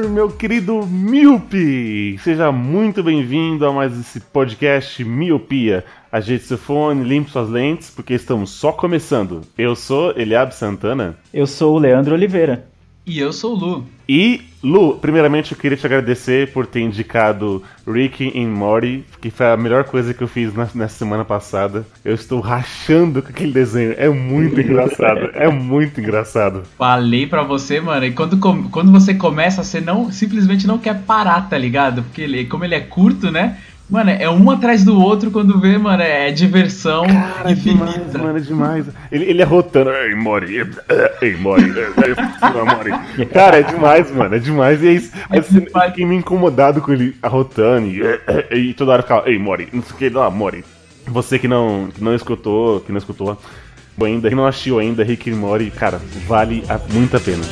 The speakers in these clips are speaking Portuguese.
meu querido Miope! Seja muito bem-vindo a mais esse podcast Miopia. Ajeite seu fone, limpe suas lentes, porque estamos só começando. Eu sou Eliab Santana. Eu sou o Leandro Oliveira. E eu sou o Lu. E, Lu, primeiramente eu queria te agradecer por ter indicado Rick and Morty, que foi a melhor coisa que eu fiz na- nessa semana passada. Eu estou rachando com aquele desenho. É muito engraçado. É muito engraçado. Falei pra você, mano, e quando, quando você começa, você não simplesmente não quer parar, tá ligado? Porque ele, como ele é curto, né? Mano, é um atrás do outro quando vê, mano, é diversão Cara, é demais, infinita. mano, é demais. Ele, ele arrotando. Ei, Mori. Ei, Mori. Ei, Mori. Cara, é demais, mano. É demais. E aí, aí você fiquei meio incomodado com ele arrotando. E, e toda hora ficava. Ei, Mori. Não sei o que. Não, Mori. Você que não, que não escutou, que não escutou ainda, que não assistiu ainda Rick and Mori, cara, vale a- muito a pena.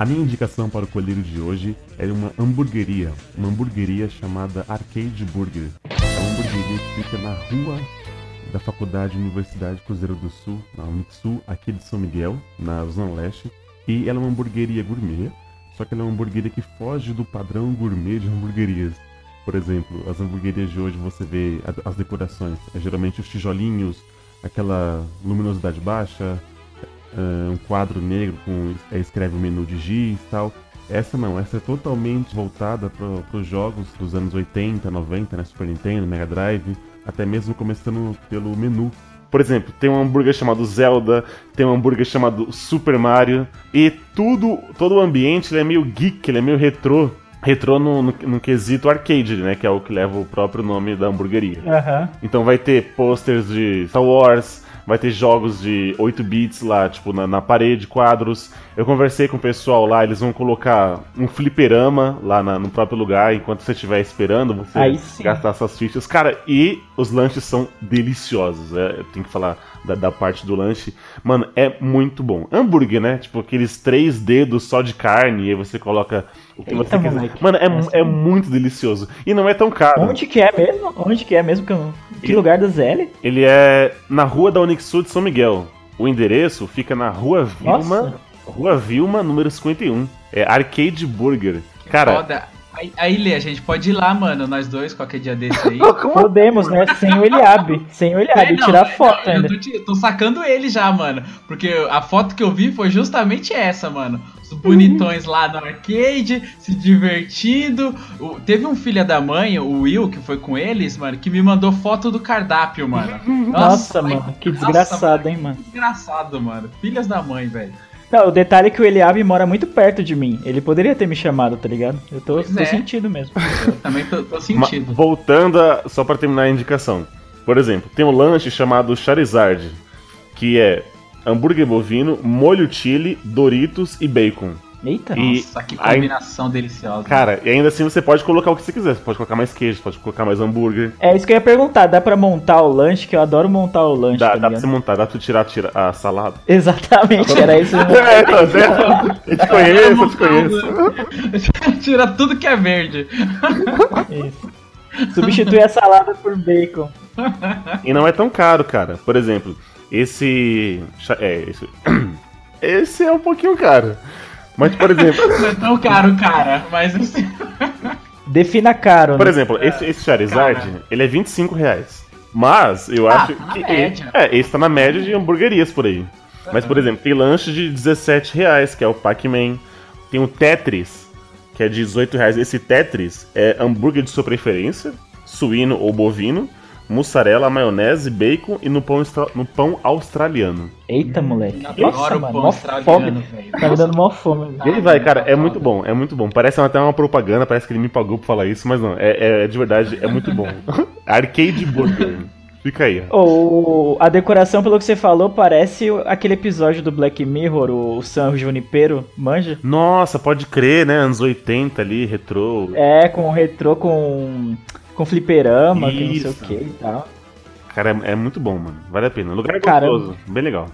A minha indicação para o colírio de hoje é uma hamburgueria, uma hamburgueria chamada Arcade Burger. É uma hamburgueria que fica na rua da Faculdade Universidade Cruzeiro do Sul, na Unixul, aqui de São Miguel, na Zona Leste. E ela é uma hamburgueria gourmet, só que ela é uma hamburgueria que foge do padrão gourmet de hamburguerias. Por exemplo, as hamburguerias de hoje você vê as decorações, é geralmente os tijolinhos, aquela luminosidade baixa, ah, um quadro negro com é, escreve o menu de giz e tal. Essa não, essa é totalmente voltada para os jogos dos anos 80, 90, né? Super Nintendo, Mega Drive, até mesmo começando pelo menu. Por exemplo, tem um hambúrguer chamado Zelda, tem um hambúrguer chamado Super Mario, e tudo, todo o ambiente ele é meio geek, ele é meio retrô. Retrô no, no, no quesito arcade, né? Que é o que leva o próprio nome da hamburgueria. Aham. Então vai ter posters de Star Wars, vai ter jogos de 8 bits lá, tipo, na, na parede, quadros. Eu conversei com o pessoal lá, eles vão colocar um fliperama lá na- no próprio lugar, enquanto você estiver esperando você gastar suas fichas. Cara, e os lanches são deliciosos, é, eu tenho que falar da, da parte do lanche. Mano, é muito bom. Hambúrguer, né? Tipo, aqueles três dedos só de carne, e aí você coloca o que Eita, você quiser. moleque. Mano, é, é muito delicioso. E não é tão caro. Onde que é mesmo? Onde que é mesmo? Que, eu- que E- lugar do ZL? Ele é na rua da Unixul de São Miguel. O endereço fica na rua Vilma, Nossa. rua Vilma, número 51. É Arcade Burger. Cara, Foda. Aí, aí, Lê, a gente pode ir lá, mano, nós dois, qualquer dia desse aí. Podemos, né? Sem o Eliabe. Sem o Eliabe. É, não, tirar é, foto não, ainda. Eu tô, te- tô sacando ele já, mano. Porque a foto que eu vi foi justamente essa, mano. Os bonitões lá no arcade, se divertindo. O- teve um filho da mãe, o Will, que foi com eles, mano, que me mandou foto do cardápio, mano. Nossa, mas- mano. Que nossa, desgraçado, hein, mano. Que desgraçado, mano. Filhas da mãe, velho. Não, o detalhe é que o Eliabe mora muito perto de mim. Ele poderia ter me chamado, tá ligado? Eu tô, tô é. sentindo mesmo. Eu também tô, tô sentindo. voltando a- só pra terminar a indicação. Por exemplo, tem um lanche chamado Charizard, que é hambúrguer bovino, molho chili, Doritos e bacon. Eita. E- Nossa, que aí- combinação deliciosa. Cara, e ainda assim você pode colocar o que você quiser. Você pode colocar mais queijo, pode colocar mais hambúrguer. É isso que eu ia perguntar. Dá pra montar o lanche? Que eu adoro montar o lanche, Dá, tá dá pra você montar, dá pra você tirar, tirar a salada. Exatamente, era isso. É, tá certo? Eu te conheço, eu te conheço. Tira tudo que é verde. Isso. Substitui a salada por bacon. E não é tão caro, cara. Por exemplo, esse. É, esse. Esse é um pouquinho caro. Mas, por exemplo. Não é tão caro, cara. Mas assim. Defina caro, Por né? exemplo, esse, esse Charizard, Cara. ele é 25 reais. Mas eu Ah, acho tá na que. média. É, esse tá na média de hamburguerias por aí. Mas, por exemplo, tem lanche de 17 reais, que é o Pac-Man. Tem o Tetris, que é de 18 reais. Esse Tetris é hambúrguer de sua preferência, suíno ou bovino, mussarela, maionese, bacon e no pão, no pão australiano. Eita, moleque. Adoro Nossa, o mano, pão australiano, fome. velho. Tá me dando mó fome. velho. Ele vai, cara, é muito bom, é muito bom. Parece até uma propaganda, parece que ele me pagou pra falar isso, mas não, é, é- é de verdade, é muito bom. Arcade Burger. Fica aí. Ou a decoração, pelo que você falou, parece aquele episódio do Black Mirror, o San Junipero, manja? Nossa, pode crer, né? Anos 80 ali, retrô. É, com retrô, com, com fliperama, que não sei o Isso. que e tal. Cara, é, é muito bom, mano. Vale a pena. O lugar é gostoso, bem legal.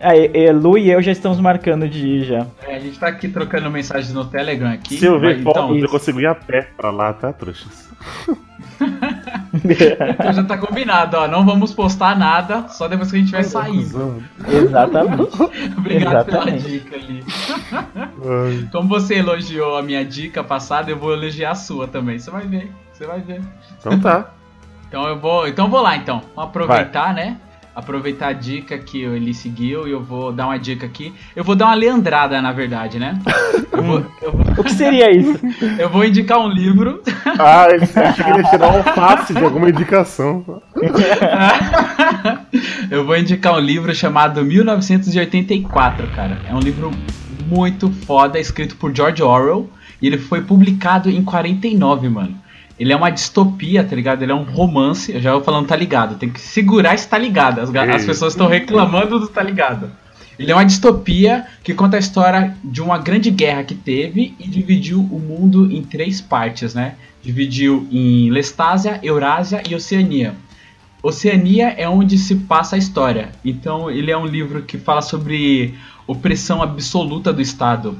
Aí, e- Lu e eu já estamos marcando de ir já. É, a gente tá aqui trocando mensagens no Telegram aqui. Se eu ver mas, foto, então, eu consigo ir a pé pra lá, tá, trouxas? então já tá combinado, ó. Não vamos postar nada, só depois que a gente vai sair. Exatamente. Obrigado pela Exatamente. dica ali. Como você elogiou a minha dica passada, eu vou elogiar a sua também. Você vai ver, você vai ver. Então tá. Então eu vou, então eu vou lá então. Vamos aproveitar, né? Aproveitar a dica que ele seguiu e eu vou dar uma dica aqui. Eu vou dar uma leandrada, na verdade, né? Eu vou, eu vou, O que seria isso? eu vou indicar um livro. Ah, eu achei que ele ia tirar um alface de alguma indicação. eu vou indicar um livro chamado 1984, cara. É um livro muito foda, escrito por George Orwell. E ele foi publicado em 49, mano. Ele é uma distopia, tá ligado? Ele é um romance. Eu já vou falando tá ligado. Tem que segurar esse tá ligado. As, as pessoas estão reclamando do tá ligado. Ele é uma distopia que conta a história de uma grande guerra que teve e dividiu o mundo em três partes, né? Dividiu em Lestásia, Eurásia e Oceania. Oceania é onde se passa a história. Então, ele é um livro que fala sobre opressão absoluta do Estado.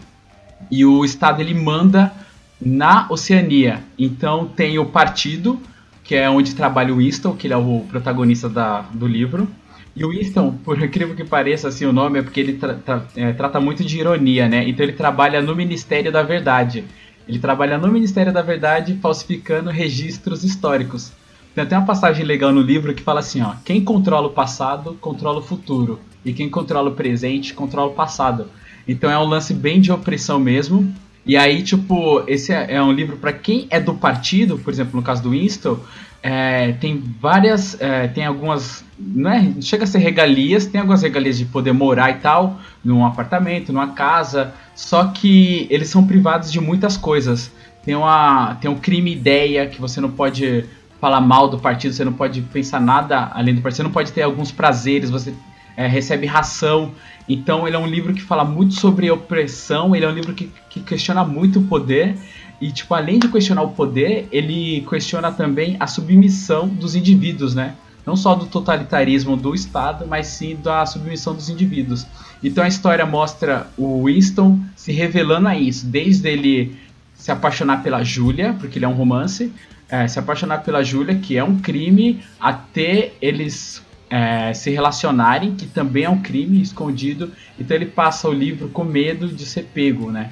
E o Estado ele manda na Oceania. Então, tem o partido, que é onde trabalha o Winston, que ele é o protagonista da, do livro. E o Winston, por incrível que pareça, assim, o nome é porque ele tra- tra- é, trata muito de ironia, né? Então ele trabalha no Ministério da Verdade. Ele trabalha no Ministério da Verdade falsificando registros históricos. Tem até uma passagem legal no livro que fala assim, ó, quem controla o passado, controla o futuro. E quem controla o presente, controla o passado. Então é um lance bem de opressão mesmo. E aí, tipo, esse é, é um livro para quem é do partido, por exemplo, no caso do Winston, é, tem várias, é, tem algumas, não é, chega a ser regalias, tem algumas regalias de poder morar e tal, num apartamento, numa casa, só que eles são privados de muitas coisas. Tem, uma, tem um crime ideia que você não pode falar mal do partido, você não pode pensar nada além do partido, você não pode ter alguns prazeres, você é, recebe ração. Então ele é um livro que fala muito sobre opressão, ele é um livro que, que questiona muito o poder. E, tipo, além de questionar o poder, ele questiona também a submissão dos indivíduos, né? Não só do totalitarismo do Estado, mas sim da submissão dos indivíduos. Então a história mostra o Winston se revelando a isso, desde ele se apaixonar pela Júlia, porque ele é um romance, é, se apaixonar pela Júlia, que é um crime, até eles é, se relacionarem, que também é um crime escondido. Então ele passa o livro com medo de ser pego, né?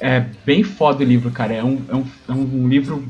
É bem foda o livro, cara. É um, é um, é um livro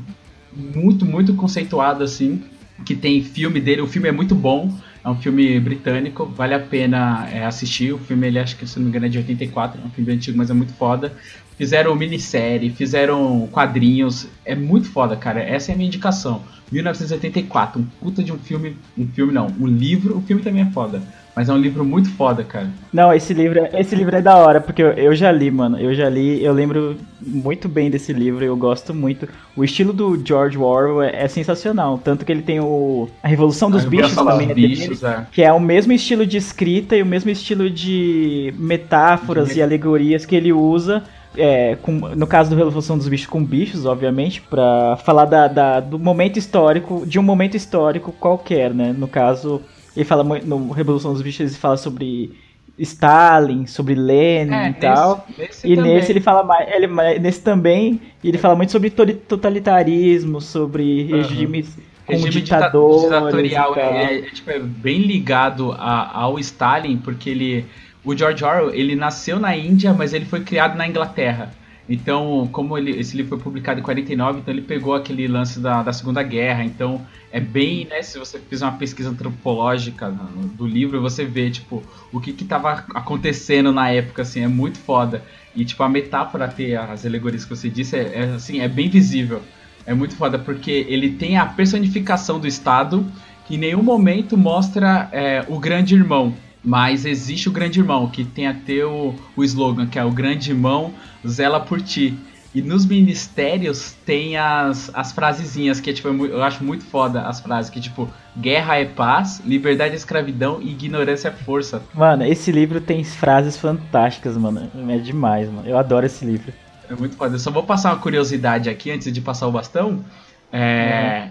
muito, muito conceituado, assim. Que tem filme dele. O filme é muito bom. É um filme britânico. Vale a pena é, assistir. O filme, ele acho que, se não me engano, é de 84. É um filme antigo, mas é muito foda. Fizeram minissérie, fizeram quadrinhos. É muito foda, cara. Essa é a minha indicação. 1984, um puta de um filme. Um filme não, um livro. O filme também é foda. Mas é um livro muito foda, cara. Não, esse livro, esse livro é da hora, porque eu, eu já li, mano. Eu já li, eu lembro muito bem desse livro, eu gosto muito. O estilo do George Orwell é, é sensacional. Tanto que ele tem o. A Revolução dos A Bichos também é dele, Bichos, é. Que é o mesmo estilo de escrita e o mesmo estilo de metáforas De- e alegorias que ele usa. É, com- no caso do Revolução dos Bichos com bichos, obviamente, pra falar da, da- do momento histórico, de um momento histórico qualquer, né? No caso, ele fala no Revolução dos Bichos ele fala sobre Stalin, sobre Lenin É, e tal. nesse, nesse E também. nesse ele fala mais, ele, nesse também, ele fala muito sobre totalitarismo, sobre regimes com regime dita- ditadores ditatorial é, é, tipo, é bem ligado a- ao Stalin, porque ele. O George Orwell, ele nasceu na Índia, mas ele foi criado na Inglaterra. Então, como ele, esse livro foi publicado em 49, então ele pegou aquele lance da, da Segunda Guerra. Então, é bem, né, se você fizer uma pesquisa antropológica do livro, você vê, tipo, o que que tava acontecendo na época, assim, é muito foda. E, tipo, a metáfora ter as alegorias que você disse, é, é, assim, é bem visível. É muito foda, porque ele tem a personificação do Estado, que em nenhum momento mostra é, o grande irmão. Mas existe o grande irmão, que tem até o, o slogan, que é o grande irmão zela por ti. E nos ministérios tem as, as frasezinhas que tipo, é eu acho muito foda as frases que tipo, guerra é paz, liberdade é escravidão e ignorância é força. Mano, esse livro tem frases fantásticas, mano. É demais, mano. Eu adoro esse livro. É muito foda. Eu só vou passar uma curiosidade aqui antes de passar o bastão. É,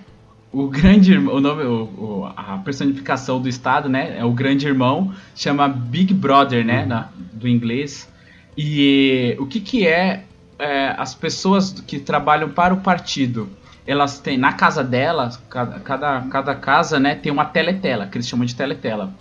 O grande irmão, o nome, o, o- a personificação do Estado, né? É o grande irmão, chama Big Brother, né? na- do inglês. E o que que é, é, as pessoas que trabalham para o partido? Elas têm, na casa delas, cada, cada, cada casa, né, tem uma teletela, que eles chamam de teletela.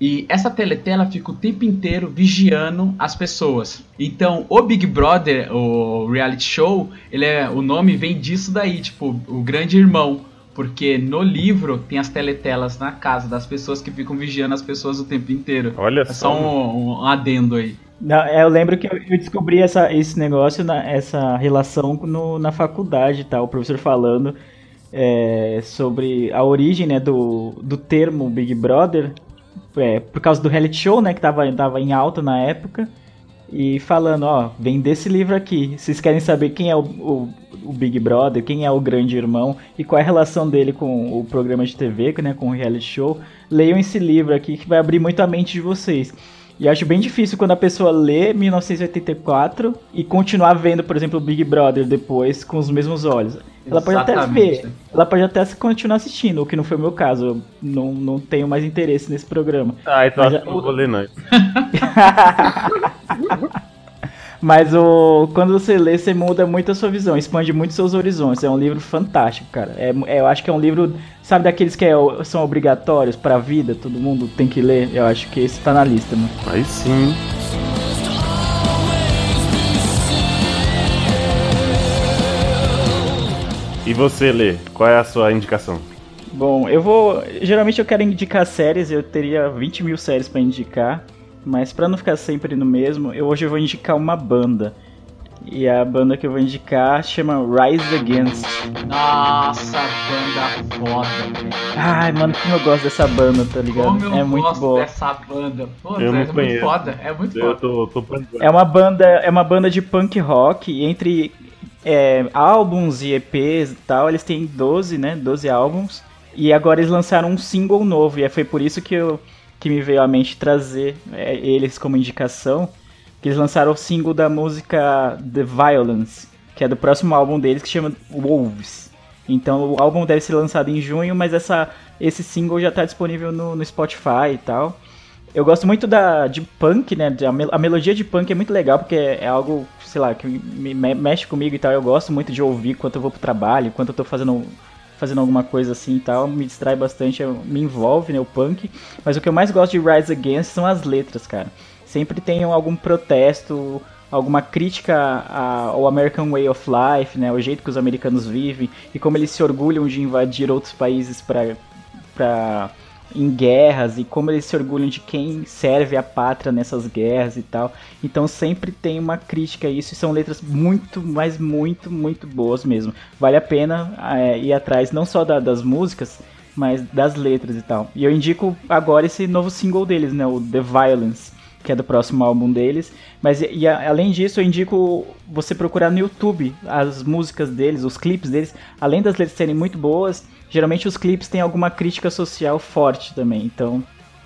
E essa teletela fica o tempo inteiro vigiando as pessoas. Então, o Big Brother, o reality show, ele é, o nome vem disso daí, tipo, o grande irmão. Porque no livro tem as teletelas na casa das pessoas que ficam vigiando as pessoas o tempo inteiro. Olha É só. só um, um adendo aí. Não, é, eu lembro que eu, eu descobri essa, esse negócio, na- essa relação no- na faculdade, tá? O professor falando é, sobre a origem né, do, do termo Big Brother, é, por causa do reality show, né? Que tava, tava em alta na época. E falando, ó, vem desse livro aqui. Vocês querem saber quem é o, o, o Big Brother, quem é o grande irmão e qual é a relação dele com o programa de TV, né, com o reality show, leiam esse livro aqui que vai abrir muito a mente de vocês. E eu acho bem difícil quando a pessoa lê 1984 e continuar vendo, por exemplo, o Big Brother depois com os mesmos olhos. Ela pode até Exatamente. ver, ela pode até continuar assistindo, o que não foi o meu caso. Eu não, não tenho mais interesse nesse programa. Ah, então Mas acho que eu vou ler, não. Mas o, quando você lê, você muda muito a sua visão, expande muito seus horizontes. É um livro fantástico, cara. É, é- eu acho que é um livro, sabe, daqueles que é- são obrigatórios pra vida, todo mundo tem que ler. Eu acho que esse tá na lista, mano. Aí sim. E você, Lê, qual é a sua indicação? Bom, eu vou. Geralmente eu quero indicar séries, eu teria 20 mil séries pra indicar. Mas pra não ficar sempre no mesmo, eu hoje eu vou indicar uma banda. E a banda que eu vou indicar chama Rise Against. Nossa, banda foda, velho. Ai, mano, como eu gosto dessa banda, tá ligado? Como eu é muito gosto boa. dessa banda. Pô, Eu não é muito foda. É muito Eu foda. tô, tô É uma banda, é uma banda de punk rock, e entre é, álbuns e EPs e tal, eles têm 12, né? 12 álbuns. E agora eles lançaram um single novo, e foi por isso que, eu, que me veio à mente trazer é, eles como indicação. Que eles lançaram o single da música The Violence, que é do próximo álbum deles, que chama Wolves. Então o álbum deve ser lançado em junho, mas essa, esse single já está disponível no, no Spotify e tal. Eu gosto muito da, de punk, né? a melodia de punk é muito legal, porque é algo, sei lá, que me, me- mexe comigo e tal. Eu gosto muito de ouvir quando eu vou pro trabalho, quando eu tô fazendo, fazendo alguma coisa assim e tal. Me distrai bastante, me envolve, né? O punk. Mas o que eu mais gosto de Rise Against são as letras, cara. Sempre tem algum protesto, alguma crítica ao American Way of Life, né? O jeito que os americanos vivem e como eles se orgulham de invadir outros países para em guerras e como eles se orgulham de quem serve a pátria nessas guerras e tal. Então sempre tem uma crítica a isso e são letras muito, mas muito, muito boas mesmo. Vale a pena é, ir atrás não só da- das músicas, mas das letras e tal. E eu indico agora esse novo single deles, né, o The Violence, que é do próximo álbum deles. Mas e, a- além disso, eu indico você procurar no YouTube as músicas deles, os clipes deles, além das letras serem muito boas, geralmente os clipes têm alguma crítica social forte também. Então,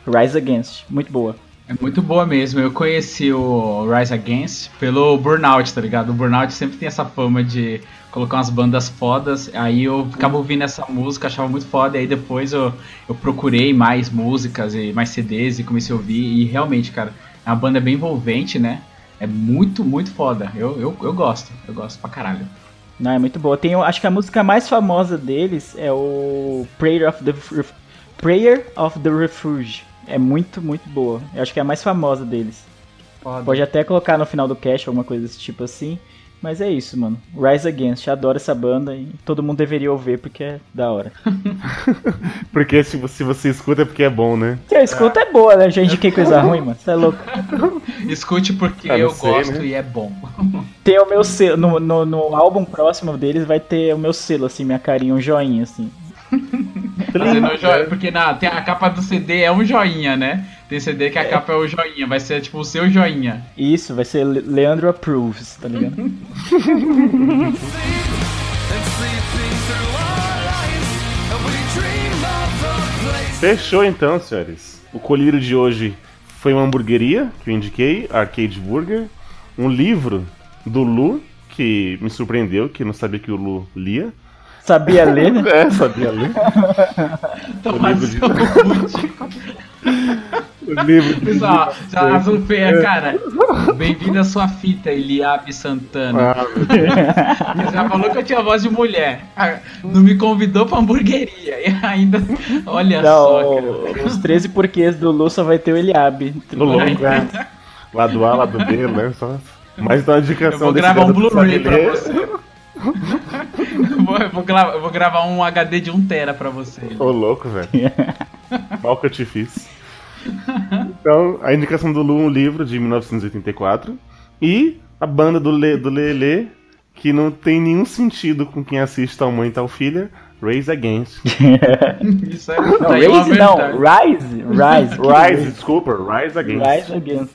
Rise Against, muito boa. É muito boa mesmo. Eu conheci o Rise Against pelo Burnout, tá ligado? O Burnout sempre tem essa fama de colocar umas bandas fodas. Aí eu ficava ouvindo essa música, achava muito foda. E aí depois eu, eu procurei mais músicas e mais CDs e comecei a ouvir. E realmente, cara, é uma banda bem envolvente, né? É muito, muito foda. Eu, eu, eu gosto. Eu gosto pra caralho. Não, é muito boa. Tem, acho que a música mais famosa deles é o Prayer of the, Prayer of the Refuge. É muito, muito boa. Eu acho que é a mais famosa deles. Foda. Pode até colocar no final do cast alguma coisa desse tipo assim. Mas é isso, mano. Rise Against, adoro essa banda e todo mundo deveria ouvir porque é da hora. Porque se você, se você escuta é porque é bom, né? Se escuta é boa, né? Já indiquei coisa ruim, mano. Você é louco. Escute porque Ah, eu sei, gosto né? e é bom. Tem o meu selo. No, no, no álbum próximo deles vai ter o meu selo, assim, minha carinha, um joinha, assim. Fazendo joinha, porque na, tem a capa do CD é um joinha, né? Tem CD que a capa é o joinha, vai ser tipo o seu joinha. Isso, vai ser Le- Leandro Approves, tá ligado? Fechou então, senhores. O colírio de hoje foi uma hamburgueria que eu indiquei, Arcade Burger. Um livro do Lu, que me surpreendeu, que não sabia que o Lu lia. Sabia ler, né? É, sabia ler. Tomar livro de- O livro de... Pessoal, já azul feia, cara. Bem-vindo à sua fita, Eliabe Santana. Ah, meu Deus. Você já falou que eu tinha voz de mulher. Ah, Não me convidou pra hamburgueria. E ainda. Olha só, cara. Não, os 13 porquês do Lu só vai ter o Eliabe. Tô louco, é. Lado A, lado B, né? Só... Mais uma Eu indicação vou desse gravar um Blu-ray pra você. Eu vou, eu vou gra- eu vou gravar um HD de 1 tera pra você. Ô, louco, velho. Mal que eu te fiz. Então, a indicação do Lu, um livro de 1984. E a banda do, Le, do Lele, que não tem nenhum sentido com quem assiste Tal Mãe Tal Filha, Raise Against. Isso é, Não, uma Raise não. Rise, Rise. Rise, desculpa, Rise Against. Rise Against.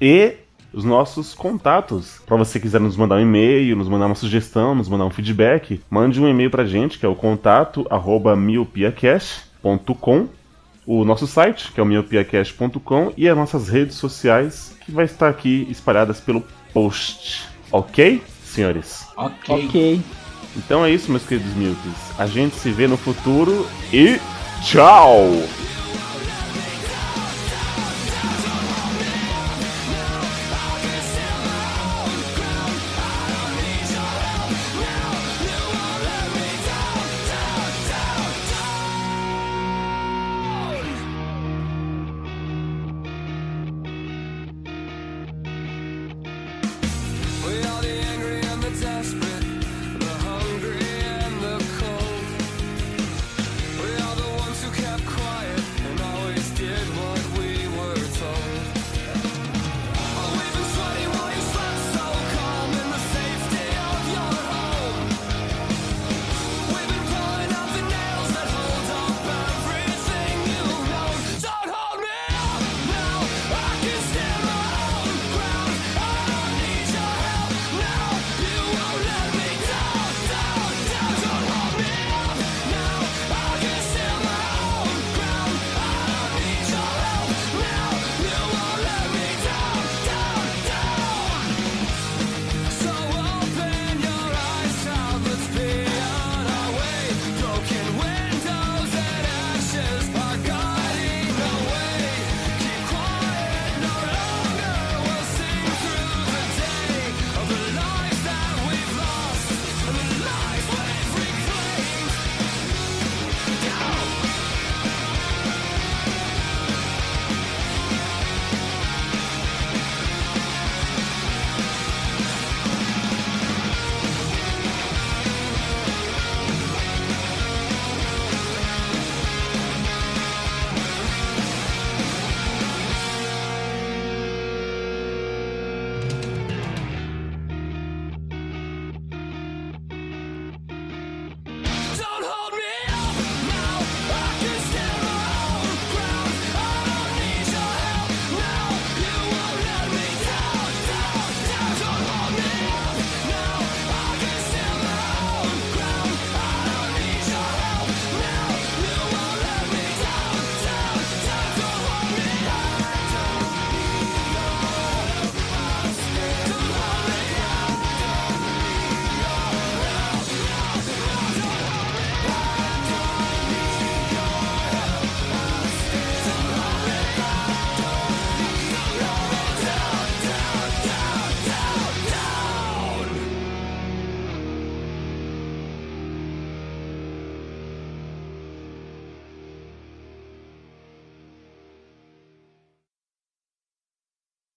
E os nossos contatos. Para você quiser nos mandar um e-mail, nos mandar uma sugestão, nos mandar um feedback, mande um e-mail pra gente, que é o contato arroba miopiacast.com, o nosso site, que é o miopiacast.com, e as nossas redes sociais, que vai estar aqui espalhadas pelo post. Ok, senhores? Ok. Ok. Então é isso, meus queridos miopes. A gente se vê no futuro e tchau!